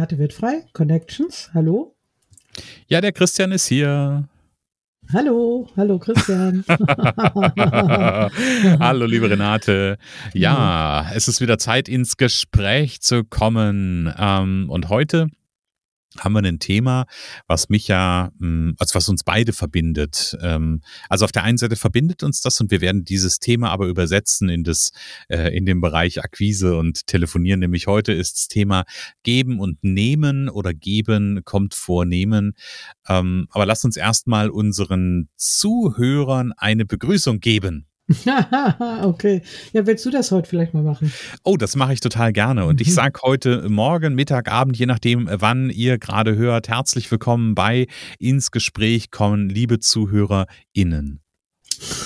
Renate wird frei. Connections. Hallo. Ja, der Christian ist hier. Hallo, hallo Christian. hallo, liebe Renate. Ja, es ist wieder Zeit, ins Gespräch zu kommen. Ähm, und heute haben wir ein Thema, was mich ja, hm, also was uns beide verbindet. Ähm, also auf der einen Seite verbindet uns das und wir werden dieses Thema aber übersetzen in das, äh, in den Bereich Akquise und Telefonieren. Nämlich heute ist das Thema Geben und Nehmen oder Geben kommt vor Nehmen. Ähm, aber lass uns erstmal unseren Zuhörern eine Begrüßung geben. okay. Ja, willst du das heute vielleicht mal machen? Oh, das mache ich total gerne. Und ich mhm. sage heute Morgen, Mittag, Abend, je nachdem, wann ihr gerade hört, herzlich willkommen bei Ins Gespräch kommen, liebe ZuhörerInnen.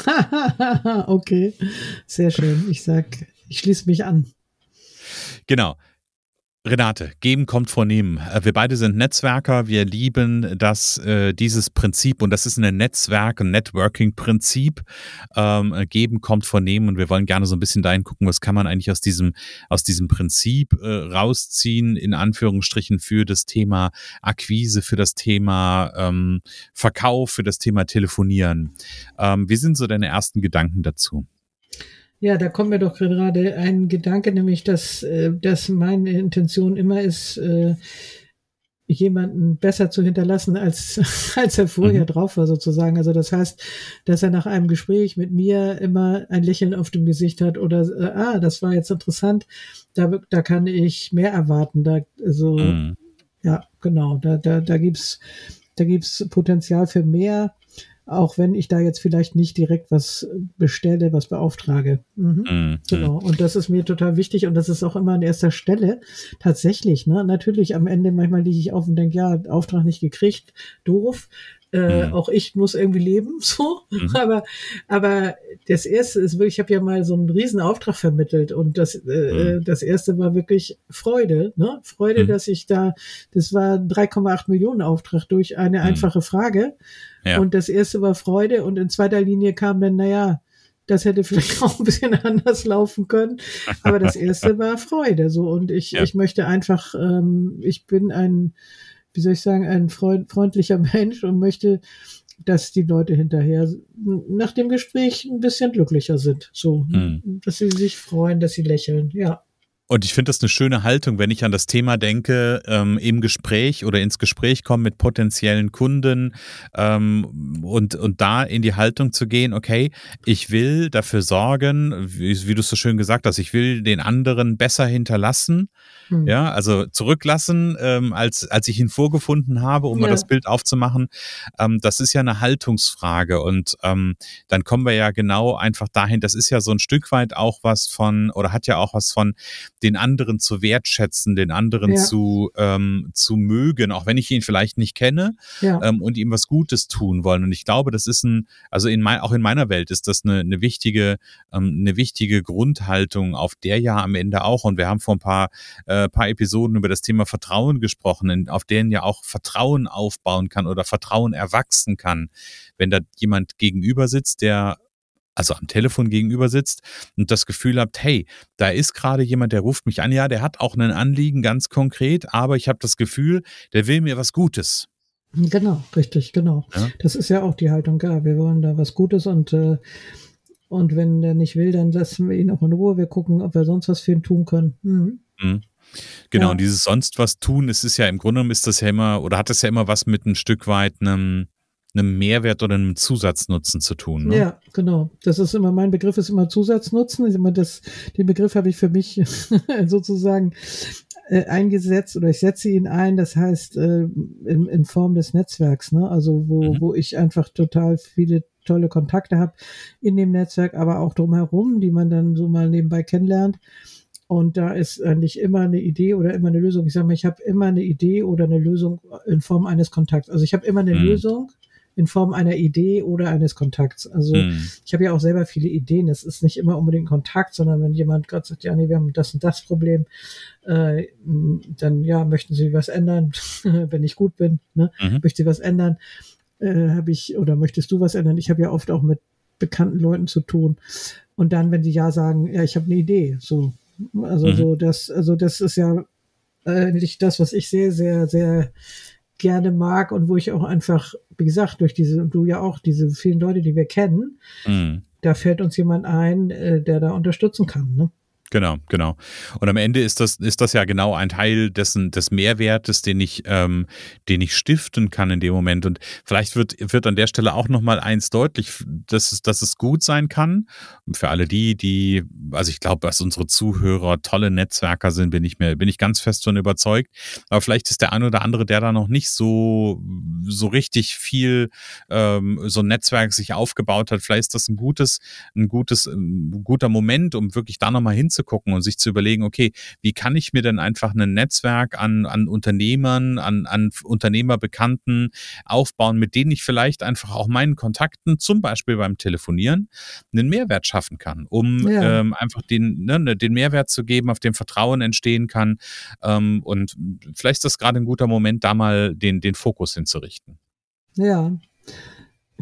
okay, sehr schön. Ich sag, ich schließe mich an. Genau. Renate, geben kommt vor nehmen. Äh, wir beide sind Netzwerker. Wir lieben das, äh, dieses Prinzip und das ist ein Netzwerk, ein Networking-Prinzip. Ähm, geben kommt vor nehmen und wir wollen gerne so ein bisschen dahin gucken, was kann man eigentlich aus diesem, aus diesem Prinzip äh, rausziehen, in Anführungsstrichen für das Thema Akquise, für das Thema ähm, Verkauf, für das Thema Telefonieren. Ähm, wie sind so deine ersten Gedanken dazu? Ja, da kommt mir doch gerade ein Gedanke, nämlich, dass, äh, dass meine Intention immer ist, äh, jemanden besser zu hinterlassen, als, als er vorher mhm. drauf war, sozusagen. Also das heißt, dass er nach einem Gespräch mit mir immer ein Lächeln auf dem Gesicht hat oder, äh, ah, das war jetzt interessant, da, da kann ich mehr erwarten. Da, also, mhm. ja, genau, da, da, da gibt's da gibt's Potenzial für mehr auch wenn ich da jetzt vielleicht nicht direkt was bestelle, was beauftrage. Mhm. Mhm. Genau. Und das ist mir total wichtig und das ist auch immer an erster Stelle. Tatsächlich, ne? Natürlich am Ende manchmal liege ich auf und denke, ja, Auftrag nicht gekriegt, doof. Äh, mhm. Auch ich muss irgendwie leben, so. Mhm. Aber, aber das erste ist wirklich, ich habe ja mal so einen riesen Auftrag vermittelt und das, äh, mhm. das erste war wirklich Freude, ne? Freude, mhm. dass ich da, das war 3,8 Millionen Auftrag durch eine mhm. einfache Frage. Ja. Und das erste war Freude und in zweiter Linie kam dann, naja, das hätte vielleicht auch ein bisschen anders laufen können. Aber das erste war Freude. So und ich, ja. ich möchte einfach, ähm, ich bin ein wie soll ich sagen, ein freundlicher Mensch und möchte, dass die Leute hinterher nach dem Gespräch ein bisschen glücklicher sind. So, hm. dass sie sich freuen, dass sie lächeln. Ja. Und ich finde das eine schöne Haltung, wenn ich an das Thema denke, ähm, im Gespräch oder ins Gespräch kommen mit potenziellen Kunden ähm, und, und da in die Haltung zu gehen, okay, ich will dafür sorgen, wie, wie du es so schön gesagt hast, ich will den anderen besser hinterlassen, hm. ja, also zurücklassen, ähm, als, als ich ihn vorgefunden habe, um ja. mal das Bild aufzumachen. Ähm, das ist ja eine Haltungsfrage und ähm, dann kommen wir ja genau einfach dahin, das ist ja so ein Stück weit auch was von, oder hat ja auch was von, den anderen zu wertschätzen, den anderen ja. zu, ähm, zu mögen, auch wenn ich ihn vielleicht nicht kenne ja. ähm, und ihm was Gutes tun wollen. Und ich glaube, das ist ein, also in mein, auch in meiner Welt ist das eine, eine wichtige, ähm, eine wichtige Grundhaltung, auf der ja am Ende auch, und wir haben vor ein paar, äh, paar Episoden über das Thema Vertrauen gesprochen, auf denen ja auch Vertrauen aufbauen kann oder Vertrauen erwachsen kann. Wenn da jemand gegenüber sitzt, der also am Telefon gegenüber sitzt und das Gefühl habt, hey, da ist gerade jemand, der ruft mich an, ja, der hat auch ein Anliegen ganz konkret, aber ich habe das Gefühl, der will mir was Gutes. Genau, richtig, genau. Ja? Das ist ja auch die Haltung, ja, wir wollen da was Gutes und äh, und wenn der nicht will, dann lassen wir ihn auch in Ruhe. Wir gucken, ob wir sonst was für ihn tun können. Mhm. Mhm. Genau, ja. und dieses sonst was tun, es ist ja im Grunde genommen ist das ja immer, oder hat das ja immer was mit ein Stück weit einem einem Mehrwert oder einem Zusatznutzen zu tun. Ne? Ja, genau. Das ist immer, mein Begriff ist immer Zusatznutzen. Ist immer das, den Begriff habe ich für mich sozusagen äh, eingesetzt oder ich setze ihn ein, das heißt äh, in, in Form des Netzwerks, ne? Also wo, mhm. wo ich einfach total viele tolle Kontakte habe in dem Netzwerk, aber auch drumherum, die man dann so mal nebenbei kennenlernt. Und da ist eigentlich immer eine Idee oder immer eine Lösung. Ich sage mal, ich habe immer eine Idee oder eine Lösung in Form eines Kontakts. Also ich habe immer eine mhm. Lösung in Form einer Idee oder eines Kontakts. Also mhm. ich habe ja auch selber viele Ideen. Es ist nicht immer unbedingt Kontakt, sondern wenn jemand gerade sagt, ja, nee, wir haben das und das Problem, äh, dann ja, möchten Sie was ändern, wenn ich gut bin, ne? Mhm. möchte Sie was ändern, äh, habe ich, oder möchtest du was ändern? Ich habe ja oft auch mit bekannten Leuten zu tun. Und dann, wenn die ja sagen, ja, ich habe eine Idee, so, also mhm. so das, also das ist ja eigentlich das, was ich sehr, sehr, sehr gerne mag und wo ich auch einfach, wie gesagt, durch diese, und du ja auch, diese vielen Leute, die wir kennen, mhm. da fällt uns jemand ein, äh, der da unterstützen kann. Ne? Genau, genau. Und am Ende ist das, ist das ja genau ein Teil dessen, des Mehrwertes, den ich, ähm, den ich stiften kann in dem Moment. Und vielleicht wird, wird an der Stelle auch nochmal eins deutlich, dass es, dass es gut sein kann. Für alle die, die, also ich glaube, dass unsere Zuhörer tolle Netzwerker sind, bin ich mir, bin ich ganz fest von überzeugt. Aber vielleicht ist der ein oder andere, der da noch nicht so, so richtig viel, ähm, so ein Netzwerk sich aufgebaut hat. Vielleicht ist das ein gutes, ein gutes, ein guter Moment, um wirklich da nochmal hinzukommen anzugucken und sich zu überlegen, okay, wie kann ich mir denn einfach ein Netzwerk an, an Unternehmern, an, an Unternehmerbekannten aufbauen, mit denen ich vielleicht einfach auch meinen Kontakten, zum Beispiel beim Telefonieren, einen Mehrwert schaffen kann, um ja. ähm, einfach den, ne, ne den Mehrwert zu geben, auf dem Vertrauen entstehen kann. Ähm, und vielleicht ist das gerade ein guter Moment, da mal den, den Fokus hinzurichten. Ja,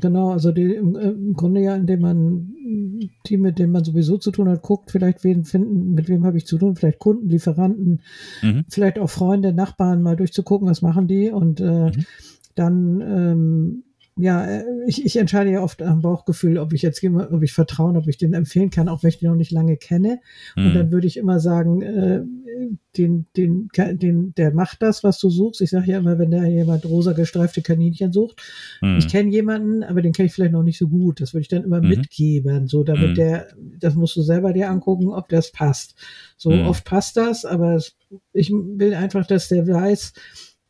Genau, also die, im, Grunde ja, indem man die, mit denen man sowieso zu tun hat, guckt, vielleicht wen finden, mit wem habe ich zu tun, vielleicht Kunden, Lieferanten, mhm. vielleicht auch Freunde, Nachbarn, mal durchzugucken, was machen die und äh, mhm. dann ähm, ja, äh, ich, ich entscheide ja oft am Bauchgefühl, ob ich jetzt ob ich vertrauen, ob ich den empfehlen kann, auch wenn ich den noch nicht lange kenne. Mhm. Und dann würde ich immer sagen, äh, den, den, den, der macht das, was du suchst. Ich sage ja immer, wenn da jemand rosa gestreifte Kaninchen sucht, mhm. ich kenne jemanden, aber den kenne ich vielleicht noch nicht so gut. Das würde ich dann immer mhm. mitgeben, so damit mhm. der, das musst du selber dir angucken, ob das passt. So mhm. oft passt das, aber ich will einfach, dass der weiß,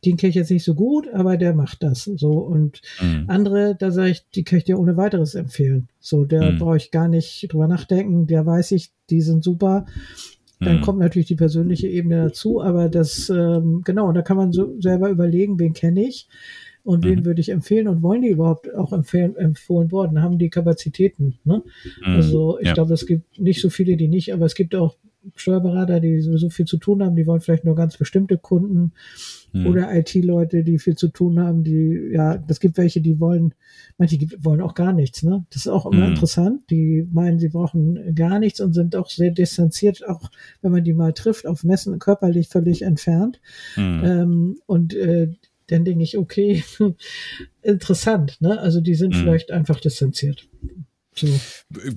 den kenne ich jetzt nicht so gut, aber der macht das. So und mhm. andere, da sage ich, die kann ich dir ohne weiteres empfehlen. So, der mhm. brauche ich gar nicht drüber nachdenken, der weiß ich, die sind super. Dann mhm. kommt natürlich die persönliche Ebene dazu, aber das, ähm, genau, und da kann man so selber überlegen, wen kenne ich und wen mhm. würde ich empfehlen und wollen die überhaupt auch empfehlen, empfohlen worden, haben die Kapazitäten. Ne? Mhm. Also ich ja. glaube, es gibt nicht so viele, die nicht, aber es gibt auch Steuerberater, die so viel zu tun haben, die wollen vielleicht nur ganz bestimmte Kunden hm. oder IT-Leute, die viel zu tun haben, die, ja, es gibt welche, die wollen, manche wollen auch gar nichts, ne? Das ist auch immer hm. interessant. Die meinen, sie brauchen gar nichts und sind auch sehr distanziert, auch wenn man die mal trifft, auf Messen körperlich völlig entfernt. Hm. Ähm, und äh, dann denke ich, okay, interessant, ne? Also die sind hm. vielleicht einfach distanziert. So.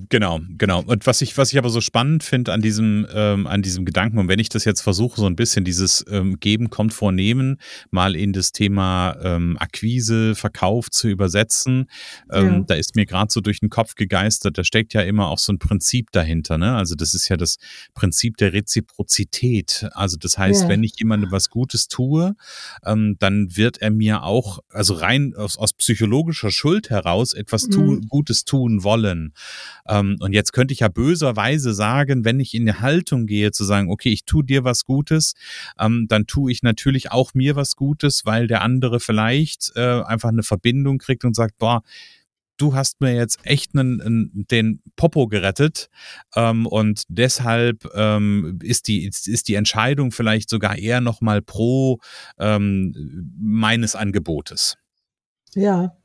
Genau, genau. Und was ich, was ich aber so spannend finde an diesem, ähm, an diesem Gedanken, und wenn ich das jetzt versuche, so ein bisschen dieses ähm, Geben kommt vornehmen, mal in das Thema ähm, Akquise, Verkauf zu übersetzen, ähm, ja. da ist mir gerade so durch den Kopf gegeistert, da steckt ja immer auch so ein Prinzip dahinter, ne? Also das ist ja das Prinzip der Reziprozität. Also das heißt, ja. wenn ich jemandem was Gutes tue, ähm, dann wird er mir auch, also rein aus, aus psychologischer Schuld heraus etwas tu mhm. Gutes tun wollen wollen. Ähm, und jetzt könnte ich ja böserweise sagen, wenn ich in die Haltung gehe, zu sagen, okay, ich tue dir was Gutes, ähm, dann tue ich natürlich auch mir was Gutes, weil der andere vielleicht äh, einfach eine Verbindung kriegt und sagt, boah, du hast mir jetzt echt einen, einen, den Popo gerettet ähm, und deshalb ähm, ist, die, ist, die Entscheidung vielleicht sogar eher nochmal pro ähm, meines Angebotes. Ja,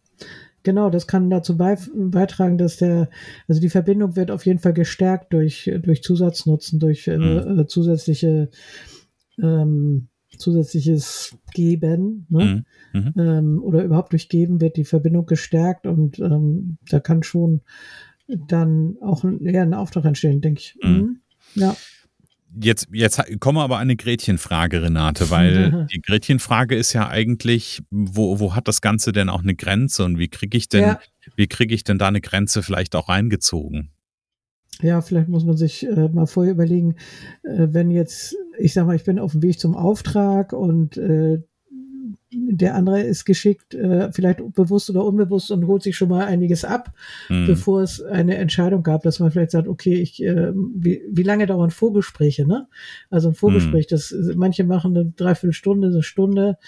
Genau, das kann dazu beitragen, dass der, also die Verbindung wird auf jeden Fall gestärkt durch, durch Zusatznutzen, durch äh, mhm. äh, zusätzliche, ähm, zusätzliches Geben, ne? Mhm. mhm. Ähm, oder überhaupt durch Geben wird die Verbindung gestärkt und ähm, da kann schon dann auch ein, eher ein Auftrag entstehen, denke ich. Mhm. mhm. Ja. Jetzt, jetzt kommen wir aber an eine Gretchenfrage, Renate, weil die Gretchenfrage ist ja eigentlich, wo, wo hat das Ganze denn auch eine Grenze und wie kriege ich denn, ja. wie kriege ich denn da eine Grenze vielleicht auch reingezogen? Ja, vielleicht muss man sich äh, mal vorher überlegen, äh, wenn jetzt, ich sag mal, ich bin auf dem Weg zum Auftrag und äh, der andere ist geschickt, äh, vielleicht bewusst oder unbewusst und holt sich schon mal einiges ab, mhm. bevor es eine Entscheidung gab, dass man vielleicht sagt, okay, ich, äh, wie, wie lange dauern Vorgespräche, ne? Also ein Vorgespräch, mhm. das manche machen eine Dreiviertelstunde, eine Stunde,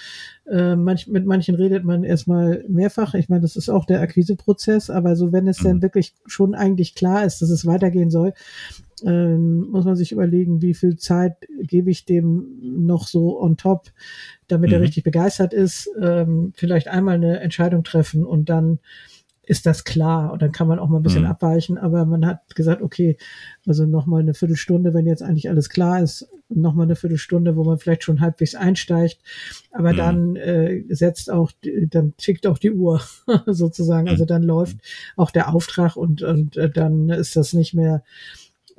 äh, manch, mit manchen redet man erstmal mehrfach. Ich meine, das ist auch der Akquiseprozess, aber so wenn es mhm. dann wirklich schon eigentlich klar ist, dass es weitergehen soll, ähm, muss man sich überlegen, wie viel Zeit gebe ich dem noch so on top, damit mhm. er richtig begeistert ist. Ähm, vielleicht einmal eine Entscheidung treffen und dann ist das klar und dann kann man auch mal ein bisschen mhm. abweichen, aber man hat gesagt, okay, also nochmal eine Viertelstunde, wenn jetzt eigentlich alles klar ist, nochmal eine Viertelstunde, wo man vielleicht schon halbwegs einsteigt, aber mhm. dann äh, setzt auch, dann tickt auch die Uhr sozusagen, also mhm. dann läuft auch der Auftrag und, und äh, dann ist das nicht mehr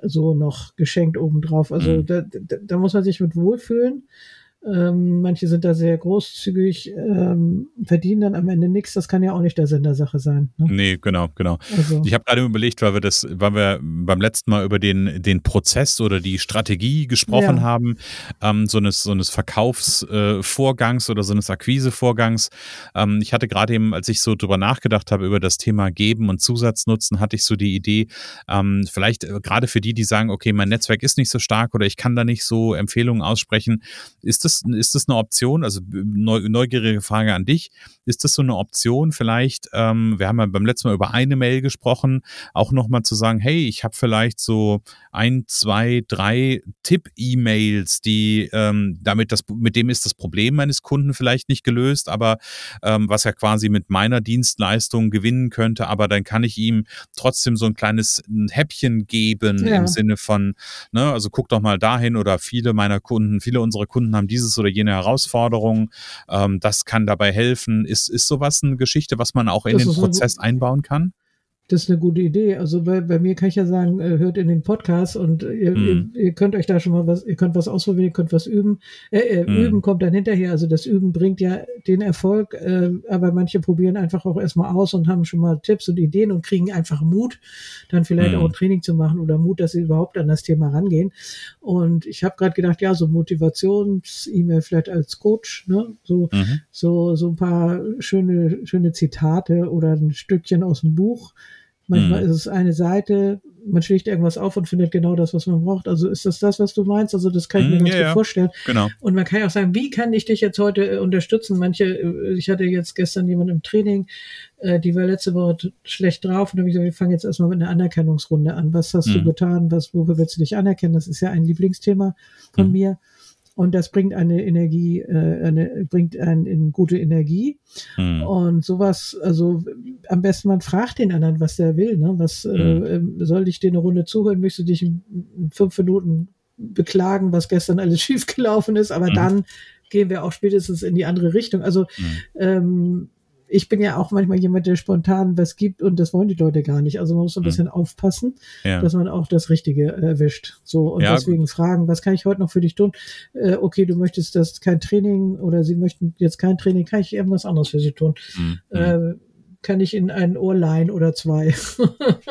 so noch geschenkt obendrauf. Also mhm. da, da, da muss man sich mit wohlfühlen. Ähm, manche sind da sehr großzügig, ähm, verdienen dann am Ende nichts. Das kann ja auch nicht der Sinn der Sache sein. Ne? Nee, genau, genau. Also. Ich habe gerade überlegt, weil wir das, weil wir beim letzten Mal über den, den Prozess oder die Strategie gesprochen ja. haben, ähm, so eines, so eines Verkaufsvorgangs äh, oder so eines Akquisevorgangs. Ähm, ich hatte gerade eben, als ich so drüber nachgedacht habe, über das Thema Geben und Zusatznutzen, hatte ich so die Idee, ähm, vielleicht äh, gerade für die, die sagen, okay, mein Netzwerk ist nicht so stark oder ich kann da nicht so Empfehlungen aussprechen, ist das das, ist das eine Option? Also neugierige Frage an dich. Ist das so eine Option vielleicht? Ähm, wir haben ja beim letzten Mal über eine Mail gesprochen, auch nochmal zu sagen, hey, ich habe vielleicht so ein, zwei, drei Tipp-E-Mails, die ähm, damit das, mit dem ist das Problem meines Kunden vielleicht nicht gelöst, aber ähm, was er quasi mit meiner Dienstleistung gewinnen könnte, aber dann kann ich ihm trotzdem so ein kleines Häppchen geben ja. im Sinne von, ne, also guck doch mal dahin oder viele meiner Kunden, viele unserer Kunden haben dieses oder jene Herausforderung. Ähm, das kann dabei helfen. Ist, ist sowas eine Geschichte, was man auch in das den Prozess einbauen kann? Das ist eine gute Idee. Also bei, bei mir kann ich ja sagen, äh, hört in den Podcast und ihr, mm. ihr, ihr, könnt euch da schon mal was, ihr könnt was ausprobieren, ihr könnt was üben. Äh, äh, mm. Üben kommt dann hinterher. Also das Üben bringt ja den Erfolg, äh, aber manche probieren einfach auch erstmal aus und haben schon mal Tipps und Ideen und kriegen einfach Mut, dann vielleicht mm. auch ein Training zu machen oder Mut, dass sie überhaupt an das Thema rangehen. Und ich habe gerade gedacht, ja, so Motivations-E-Mail vielleicht als Coach, ne? So, -hmm. so, so ein paar schöne, schöne Zitate oder ein Stückchen aus dem Buch Manchmal mhm. ist es eine Seite, man schlägt irgendwas auf und findet genau das, was man braucht. Also ist das das, was du meinst? Also das kann ich mir mhm, ganz ja, gut ja. vorstellen. Genau. Und man kann ja auch sagen, wie kann ich dich jetzt heute äh, unterstützen? Manche, äh, ich hatte jetzt gestern jemanden im Training, äh, die war letzte Woche schlecht drauf und habe ich gesagt, wir fangen jetzt erstmal mit einer Anerkennungsrunde an. Was hast mhm. du getan? Was, wofür willst du dich anerkennen? Das ist ja ein Lieblingsthema von mhm. mir und das bringt eine Energie, äh, eine, bringt einen in gute Energie. Mhm. Und sowas, also am besten man fragt den anderen, was der will. Ne? Was mhm. äh, ähm, soll ich dir eine Runde zuhören? Möchtest du dich in, in fünf Minuten beklagen, was gestern alles schiefgelaufen ist? Aber mhm. dann gehen wir auch spätestens in die andere Richtung. Also mhm. ähm, ich bin ja auch manchmal jemand, der spontan was gibt und das wollen die Leute gar nicht. Also man muss ein hm. bisschen aufpassen, ja. dass man auch das Richtige erwischt. So und ja, deswegen gut. fragen, was kann ich heute noch für dich tun? Äh, okay, du möchtest das kein Training oder sie möchten jetzt kein Training, kann ich irgendwas anderes für sie tun? Mhm. Äh, kann ich in ein Ohr leihen oder zwei.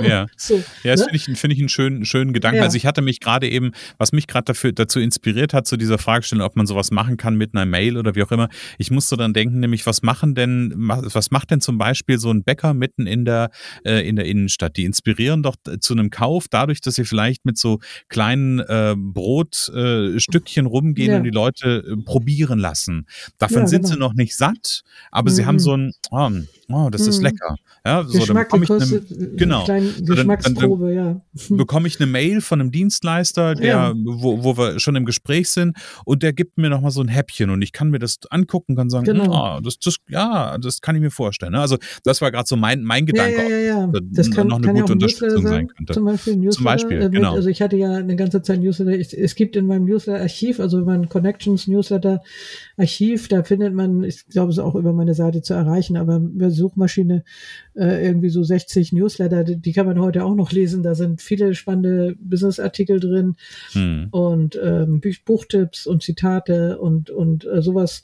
ja, so, ja das ne? finde ich, find ich einen schönen, schönen Gedanken. Ja. Also ich hatte mich gerade eben, was mich gerade dafür dazu inspiriert hat, zu dieser Fragestellung, ob man sowas machen kann mit einer Mail oder wie auch immer. Ich musste dann denken, nämlich, was machen denn, was macht denn zum Beispiel so ein Bäcker mitten in der, äh, in der Innenstadt? Die inspirieren doch zu einem Kauf dadurch, dass sie vielleicht mit so kleinen äh, Brotstückchen äh, rumgehen ja. und die Leute äh, probieren lassen. Davon ja, sind genau. sie noch nicht satt, aber mhm. sie haben so ein, oh, oh das ist lecker. Ja, so, Geschmack dann bekomme ich eine, genau. Geschmacksprobe, ja. bekomme ich eine Mail von einem Dienstleister, der, ja. wo, wo wir schon im Gespräch sind, und der gibt mir nochmal so ein Häppchen und ich kann mir das angucken, kann sagen, genau. oh, das, das, ja, das kann ich mir vorstellen. Ne? Also das war gerade so mein, mein Gedanke, ja, ja, ja, das kann, noch eine kann gute Unterstützung sein, sein, könnte. Zum Beispiel Newsletter. Zum Beispiel, äh, genau. Also ich hatte ja eine ganze Zeit Newsletter. Ich, es gibt in meinem Newsletter-Archiv, also mein Connections Newsletter Archiv, da findet man, ich glaube, es ist auch über meine Seite zu erreichen, aber über Suchmaschine äh, irgendwie so 60 Newsletter, die, die, kann man heute auch noch lesen. Da sind viele spannende Businessartikel drin hm. und ähm, Buchtipps und Zitate und, und äh, sowas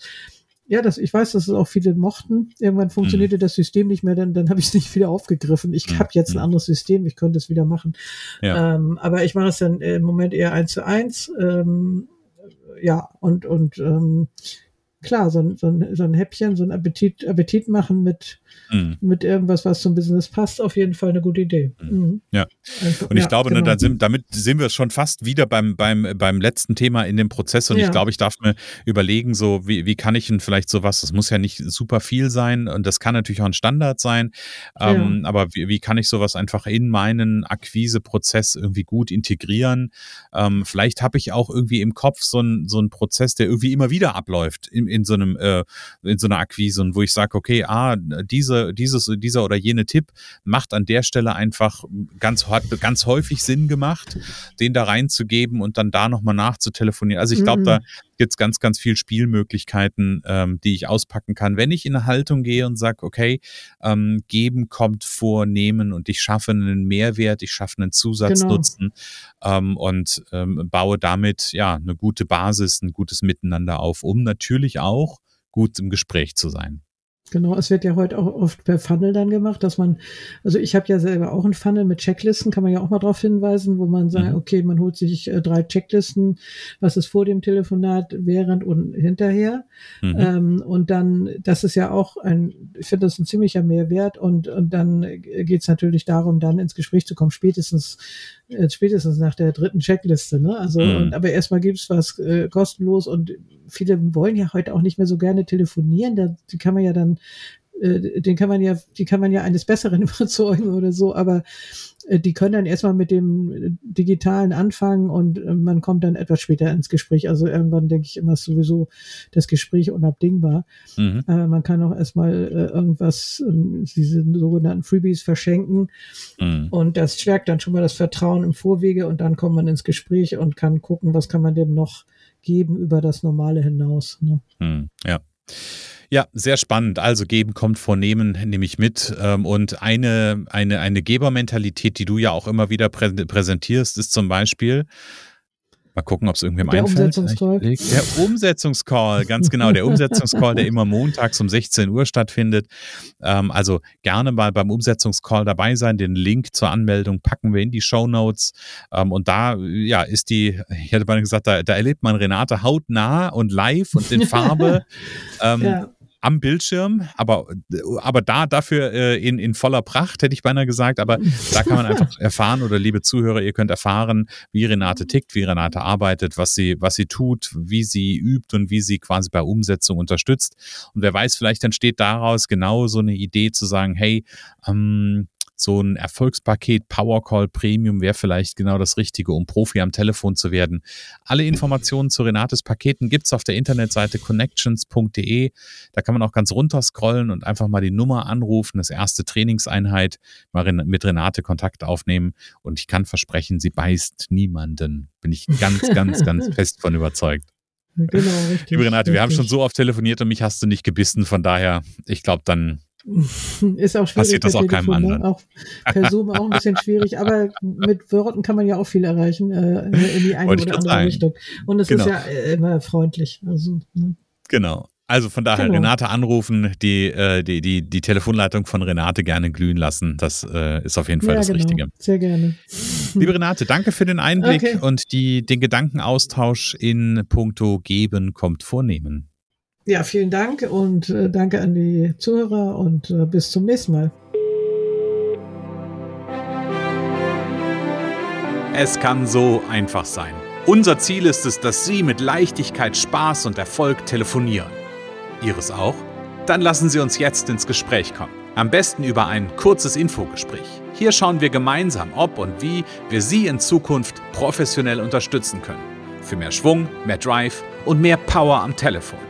ja, das, ich weiß, dass es auch viele mochten. Irgendwann funktionierte mhm. das System nicht mehr, dann, dann habe ich es nicht wieder aufgegriffen. Ich mhm. habe jetzt ein mhm. anderes System, ich könnte es wieder machen. Ja. Ähm, aber ich mache es dann im Moment eher eins zu eins. Ähm, ja, und, und ähm, klar, so ein, so, ein, so ein Häppchen, so ein Appetit, Appetit machen mit, mhm. mit irgendwas, was zum Business passt, auf jeden Fall eine gute Idee. Mhm. mhm. Ja. und ich ja, glaube, ne, genau. ne, sind, damit sind wir schon fast wieder beim, beim, beim letzten Thema in dem Prozess und ja. ich glaube, ich darf mir überlegen, so wie, wie kann ich denn vielleicht sowas, das muss ja nicht super viel sein und das kann natürlich auch ein Standard sein, ähm, ja. aber wie, wie kann ich sowas einfach in meinen Akquiseprozess irgendwie gut integrieren? Ähm, vielleicht habe ich auch irgendwie im Kopf so einen so einen Prozess, der irgendwie immer wieder abläuft, in, in so einem, äh, in so einer Akquise und wo ich sage, okay, ah, diese, dieses, dieser oder jene Tipp macht an der Stelle einfach ganz, hat ganz häufig Sinn gemacht, den da reinzugeben und dann da nochmal nachzutelefonieren. Also ich glaube, mhm. da gibt es ganz, ganz viel Spielmöglichkeiten, ähm, die ich auspacken kann. Wenn ich in eine Haltung gehe und sage, okay, ähm, geben kommt vor nehmen und ich schaffe einen Mehrwert, ich schaffe einen Zusatznutzen genau. ähm, und ähm, baue damit ja eine gute Basis, ein gutes Miteinander auf, um natürlich auch gut im Gespräch zu sein. Genau, es wird ja heute auch oft per Funnel dann gemacht, dass man, also ich habe ja selber auch ein Funnel mit Checklisten, kann man ja auch mal darauf hinweisen, wo man sagt, mhm. okay, man holt sich äh, drei Checklisten, was ist vor dem Telefonat, während und hinterher. Mhm. Ähm, und dann, das ist ja auch ein, ich finde das ein ziemlicher Mehrwert und, und dann geht es natürlich darum, dann ins Gespräch zu kommen, spätestens äh, spätestens nach der dritten Checkliste. Ne? Also, mhm. und, aber erstmal gibt's was äh, kostenlos und viele wollen ja heute auch nicht mehr so gerne telefonieren. Da die kann man ja dann den kann man ja, die kann man ja eines Besseren überzeugen oder so, aber äh, die können dann erstmal mit dem äh, Digitalen anfangen und man kommt dann etwas später ins Gespräch. Also irgendwann denke ich immer ist sowieso das Gespräch unabdingbar. Mhm. Aber man kann auch erstmal irgendwas, diese sogenannten Freebies verschenken mhm. und das stärkt dann schon mal das Vertrauen im Vorwege und dann kommt man ins Gespräch und kann gucken, was kann man dem noch geben über das Normale hinaus. Ne? Mhm. Ja. Ja, sehr spannend. Also geben kommt vor nehmen, nehme ich mit. Ähm, und eine, eine, eine Gebermentalität, die du ja auch immer wieder präsentierst, ist zum Beispiel, Mal gucken, ob es irgendwem der einfällt. Umsetzungscall. Der Umsetzungscall, ganz genau. Der Umsetzungscall, der immer montags um 16 Uhr stattfindet. Ähm, also gerne mal beim Umsetzungscall dabei sein. Den Link zur Anmeldung packen wir in die Show Notes. Ähm, und da, ja, ist die, ich hätte mal gesagt, da, da erlebt man Renate hautnah und live und in Farbe. ähm, ja am Bildschirm, aber, aber da dafür äh, in, in voller Pracht, hätte ich beinahe gesagt. Aber da kann man einfach erfahren oder liebe Zuhörer, ihr könnt erfahren, wie Renate tickt, wie Renate arbeitet, was sie, was sie tut, wie sie übt und wie sie quasi bei Umsetzung unterstützt. Und wer weiß, vielleicht entsteht daraus genau so eine Idee zu sagen, hey, ähm, so ein Erfolgspaket Powercall Premium wäre vielleicht genau das Richtige, um Profi am Telefon zu werden. Alle Informationen zu Renates Paketen gibt es auf der Internetseite connections.de. Da kann man auch ganz runter scrollen und einfach mal die Nummer anrufen, das erste Trainingseinheit, mal mit Renate Kontakt aufnehmen. Und ich kann versprechen, sie beißt niemanden. Bin ich ganz, ganz, ganz fest von überzeugt. Genau, richtig. Liebe Renate, richtig. wir haben schon so oft telefoniert und mich hast du nicht gebissen. Von daher, ich glaube, dann Ist auch schwierig. Passiert das auch keinem ne? anderen. Auch per Zoom auch ein bisschen schwierig, aber mit Worten kann man ja auch viel erreichen, äh, in die eine oder andere sagen. Richtung. Und es genau. ist ja äh, immer freundlich. Also, ne? Genau. Also von daher genau. Renate anrufen, die, äh, die, die, die Telefonleitung von Renate gerne glühen lassen. Das äh, ist auf jeden Fall ja, das genau. Richtige. Sehr gerne. Liebe Renate, danke für den Einblick okay. und die, den Gedankenaustausch in puncto Geben kommt vornehmen. Ja, vielen Dank und äh, danke an die Zuhörer und äh, bis zum nächsten Mal. Es kann so einfach sein. Unser Ziel ist es, dass Sie mit Leichtigkeit, Spaß und Erfolg telefonieren. Ihres auch? Dann lassen Sie uns jetzt ins Gespräch kommen. Am besten über ein kurzes Infogespräch. Hier schauen wir gemeinsam, ob und wie wir Sie in Zukunft professionell unterstützen können. Für mehr Schwung, mehr Drive und mehr Power am Telefon.